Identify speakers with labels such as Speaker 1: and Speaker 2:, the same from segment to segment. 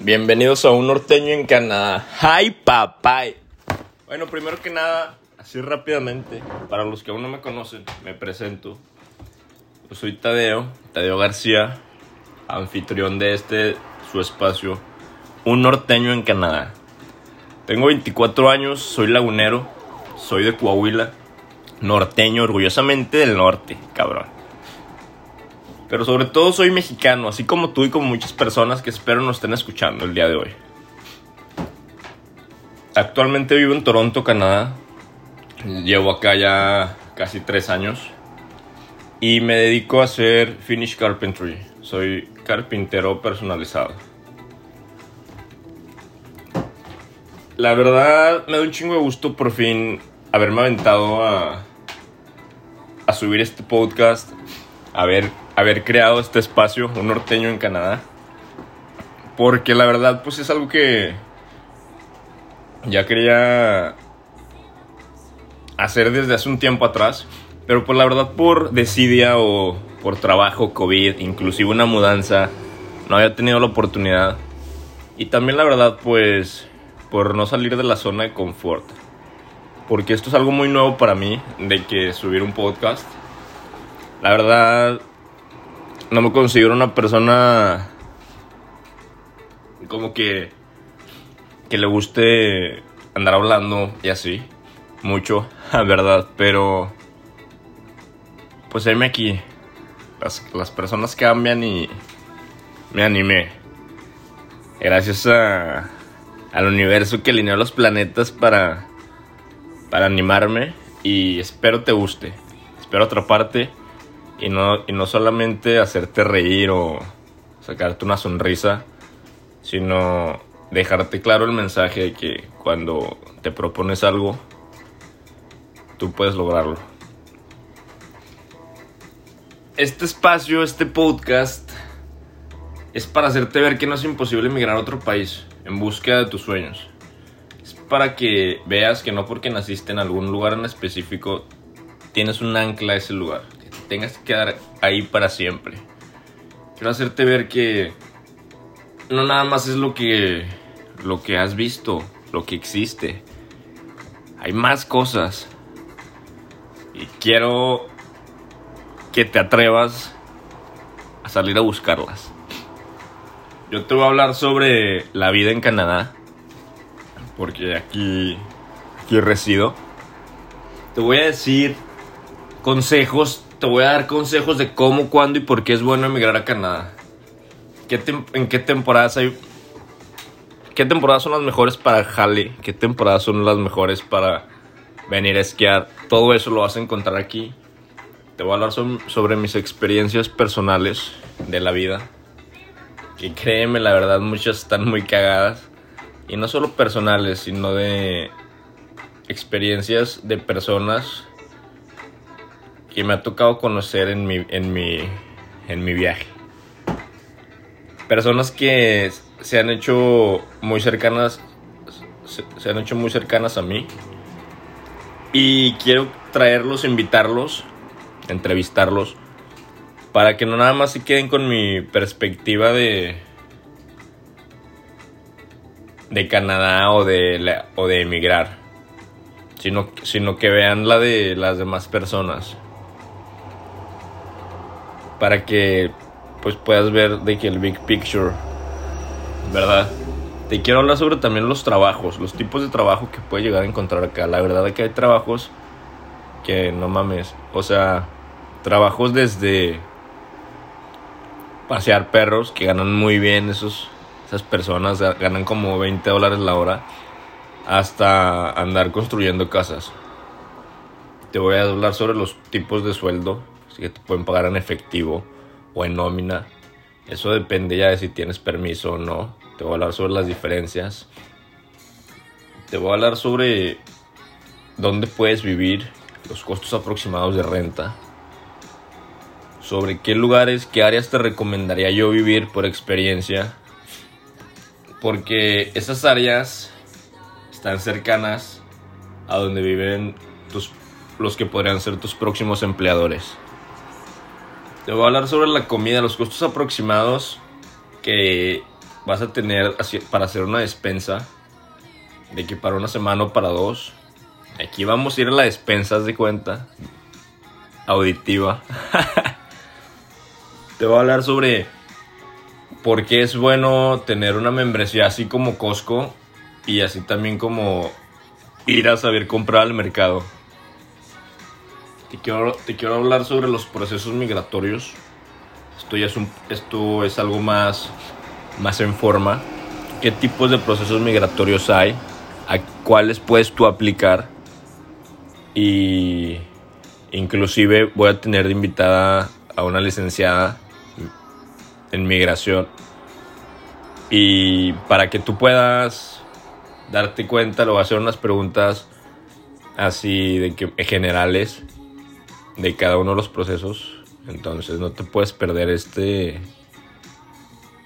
Speaker 1: Bienvenidos a un norteño en Canadá. ¡Hi, papá! Bueno, primero que nada, así rápidamente, para los que aún no me conocen, me presento. Yo soy Tadeo, Tadeo García, anfitrión de este, su espacio, un norteño en Canadá. Tengo 24 años, soy lagunero, soy de Coahuila, norteño, orgullosamente del norte, cabrón. Pero sobre todo soy mexicano, así como tú y como muchas personas que espero nos estén escuchando el día de hoy. Actualmente vivo en Toronto, Canadá. Llevo acá ya casi tres años. Y me dedico a hacer finish carpentry. Soy carpintero personalizado. La verdad me da un chingo de gusto por fin haberme aventado a, a subir este podcast. A ver haber creado este espacio, un norteño en Canadá. Porque la verdad, pues es algo que ya quería hacer desde hace un tiempo atrás. Pero pues la verdad por desidia o por trabajo, COVID, inclusive una mudanza, no había tenido la oportunidad. Y también la verdad pues por no salir de la zona de confort. Porque esto es algo muy nuevo para mí, de que subir un podcast. La verdad, no me considero una persona como que que le guste andar hablando y así mucho, la verdad, pero pues me aquí. Las, las personas cambian y me animé. Gracias a, al universo que alineó los planetas para, para animarme y espero te guste. Espero atraparte y no, y no solamente hacerte reír o sacarte una sonrisa, sino dejarte claro el mensaje de que cuando te propones algo, tú puedes lograrlo. Este espacio, este podcast, es para hacerte ver que no es imposible emigrar a otro país en búsqueda de tus sueños. Es para que veas que no porque naciste en algún lugar en específico, tienes un ancla a ese lugar tengas que quedar ahí para siempre. Quiero hacerte ver que no nada más es lo que lo que has visto, lo que existe. Hay más cosas. Y quiero que te atrevas a salir a buscarlas. Yo te voy a hablar sobre la vida en Canadá, porque aquí, aquí resido. Te voy a decir consejos te voy a dar consejos de cómo, cuándo y por qué es bueno emigrar a Canadá. ¿En qué temporadas hay? ¿Qué temporadas son las mejores para jale? ¿Qué temporadas son las mejores para venir a esquiar? Todo eso lo vas a encontrar aquí. Te voy a hablar sobre mis experiencias personales de la vida. Que créeme, la verdad, muchas están muy cagadas. Y no solo personales, sino de experiencias de personas que me ha tocado conocer en mi, en mi, en mi viaje. Personas que se han hecho muy cercanas, se, han hecho muy cercanas a mí. Y quiero traerlos, invitarlos, entrevistarlos, para que no nada más se queden con mi perspectiva de, de Canadá o de, o de emigrar, sino, sino que vean la de las demás personas para que pues puedas ver de que el big picture, ¿verdad? Te quiero hablar sobre también los trabajos, los tipos de trabajo que puedes llegar a encontrar acá. La verdad es que hay trabajos que no mames, o sea, trabajos desde pasear perros que ganan muy bien esos esas personas ganan como 20 dólares la hora hasta andar construyendo casas. Te voy a hablar sobre los tipos de sueldo que te pueden pagar en efectivo o en nómina. Eso depende ya de si tienes permiso o no. Te voy a hablar sobre las diferencias. Te voy a hablar sobre dónde puedes vivir, los costos aproximados de renta, sobre qué lugares, qué áreas te recomendaría yo vivir por experiencia, porque esas áreas están cercanas a donde viven tus, los que podrían ser tus próximos empleadores. Te voy a hablar sobre la comida, los costos aproximados que vas a tener para hacer una despensa de que para una semana o para dos. Aquí vamos a ir a la despensa de cuenta auditiva. Te voy a hablar sobre por qué es bueno tener una membresía así como Costco y así también como ir a saber comprar al mercado. Te quiero, te quiero hablar sobre los procesos migratorios. Esto ya es, un, esto es algo más, más en forma. ¿Qué tipos de procesos migratorios hay? ¿A cuáles puedes tú aplicar? Y inclusive voy a tener de invitada a una licenciada en migración. Y para que tú puedas darte cuenta, lo voy a hacer unas preguntas así de que generales de cada uno de los procesos. Entonces no te puedes perder este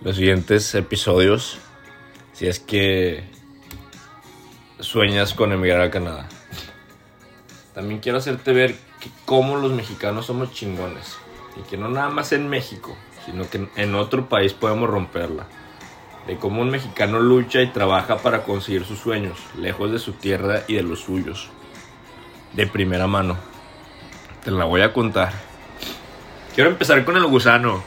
Speaker 1: los siguientes episodios si es que sueñas con emigrar a Canadá. También quiero hacerte ver que cómo los mexicanos somos chingones y que no nada más en México, sino que en otro país podemos romperla. De cómo un mexicano lucha y trabaja para conseguir sus sueños, lejos de su tierra y de los suyos. De primera mano. Te la voy a contar. Quiero empezar con el gusano.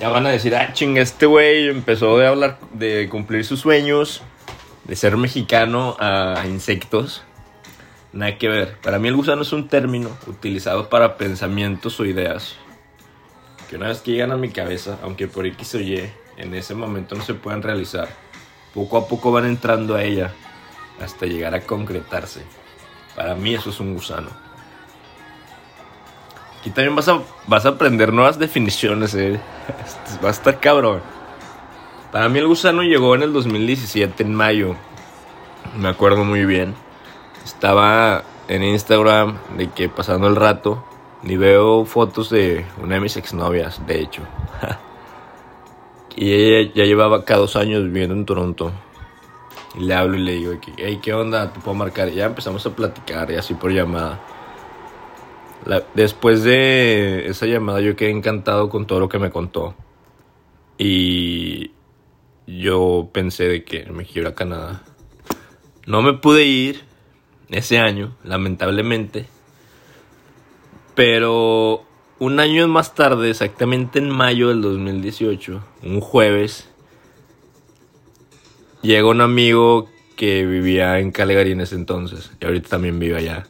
Speaker 1: Ya van a decir, ah, ching, este güey empezó de hablar, de cumplir sus sueños, de ser mexicano a insectos. Nada que ver. Para mí el gusano es un término utilizado para pensamientos o ideas que una vez que llegan a mi cabeza, aunque por X o Y en ese momento no se puedan realizar, poco a poco van entrando a ella hasta llegar a concretarse. Para mí eso es un gusano. Aquí también vas a, vas a aprender nuevas definiciones, eh. va a estar cabrón. Para mí el gusano llegó en el 2017, en mayo. Me acuerdo muy bien. Estaba en Instagram de que pasando el rato ni veo fotos de una de mis exnovias, de hecho. y ella ya llevaba cada dos años viviendo en Toronto. Y le hablo y le digo, hey, ¿qué onda? ¿Te puedo marcar? Y ya empezamos a platicar y así por llamada. Después de esa llamada yo quedé encantado con todo lo que me contó. Y yo pensé de que me quiero a Canadá. No me pude ir ese año, lamentablemente pero un año más tarde, exactamente en mayo del 2018, un jueves, llega un amigo que vivía en Calgary en ese entonces, y ahorita también vive allá.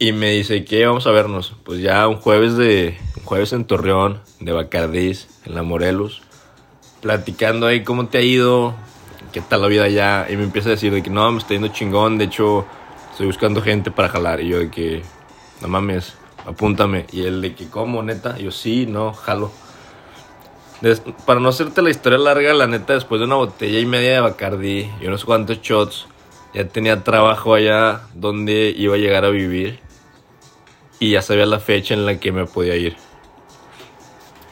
Speaker 1: Y me dice, ¿qué? Vamos a vernos. Pues ya un jueves de un jueves en Torreón, de Bacardís, en la Morelos, platicando ahí cómo te ha ido, qué tal la vida allá. Y me empieza a decir de que no, me está yendo chingón, de hecho estoy buscando gente para jalar. Y yo de que, no mames, apúntame. Y él de que, ¿cómo, neta? yo, sí, no, jalo. para no hacerte la historia larga, la neta, después de una botella y media de Bacardi y unos cuantos shots, ya tenía trabajo allá donde iba a llegar a vivir. Y ya sabía la fecha en la que me podía ir.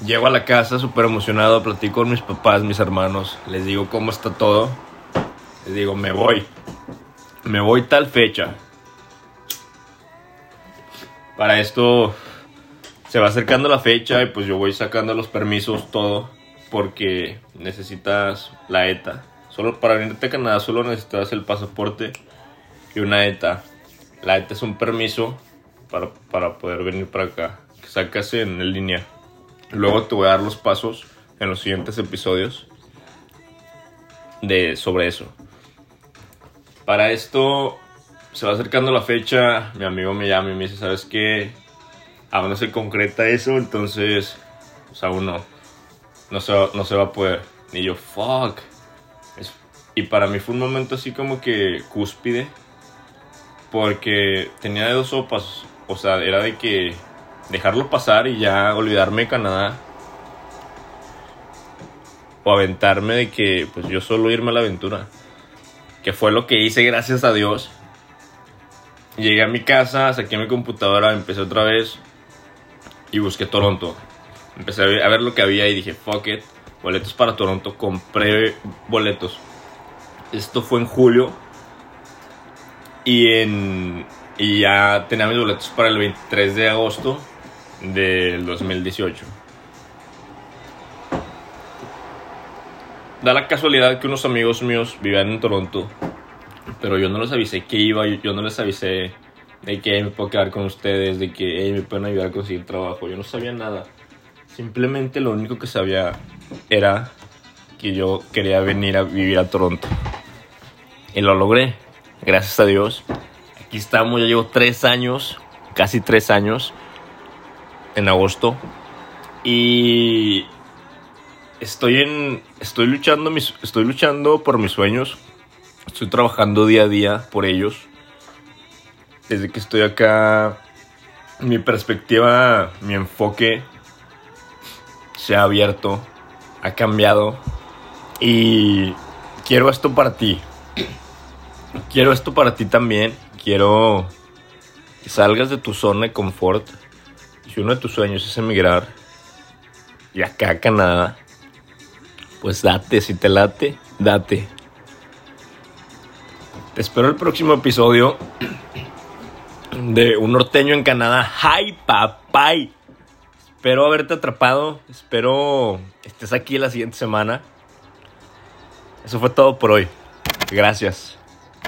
Speaker 1: Llego a la casa súper emocionado, platico con mis papás, mis hermanos, les digo cómo está todo. Les digo, me voy. Me voy tal fecha. Para esto se va acercando la fecha y pues yo voy sacando los permisos, todo, porque necesitas la ETA. Solo para venirte a Canadá solo necesitas el pasaporte y una ETA. La ETA es un permiso para, para poder venir para acá, que sacas en línea. Luego te voy a dar los pasos en los siguientes episodios de sobre eso. Para esto se va acercando la fecha, mi amigo me llama y me dice, ¿sabes qué? Aún no se concreta eso, entonces, pues aún no, no se, no se va a poder. Y yo, fuck. y para mí fue un momento así como que cúspide, porque tenía de dos sopas, o sea, era de que dejarlo pasar y ya olvidarme de Canadá. O aventarme de que pues yo solo irme a la aventura. Que fue lo que hice gracias a Dios. Llegué a mi casa, saqué mi computadora, empecé otra vez y busqué Toronto. Empecé a ver, lo que había y dije, fuck it, boletos para Toronto, compré boletos. Esto fue en julio y, en, y ya tenía mis boletos para el 23 de agosto del 2018. da la casualidad que unos amigos míos vivían en Toronto, pero yo no les avisé que iba, yo no les avisé de que me puedo quedar con ustedes, de que me pueden ayudar a conseguir trabajo. Yo no sabía nada. Simplemente lo único que sabía era que yo quería venir a vivir a Toronto. Y lo logré, gracias a Dios. Aquí estamos, ya llevo tres años, casi tres años, en agosto. Y estoy en, estoy luchando, estoy luchando por mis sueños. Estoy trabajando día a día por ellos. Desde que estoy acá, mi perspectiva, mi enfoque se ha abierto, ha cambiado y quiero esto para ti. Quiero esto para ti también. Quiero que salgas de tu zona de confort. Si uno de tus sueños es emigrar y acá a Canadá, pues date, si te late, date. Te espero el próximo episodio de Un norteño en Canadá. ¡Hi, papay! Espero haberte atrapado. Espero estés aquí la siguiente semana. Eso fue todo por hoy. Gracias.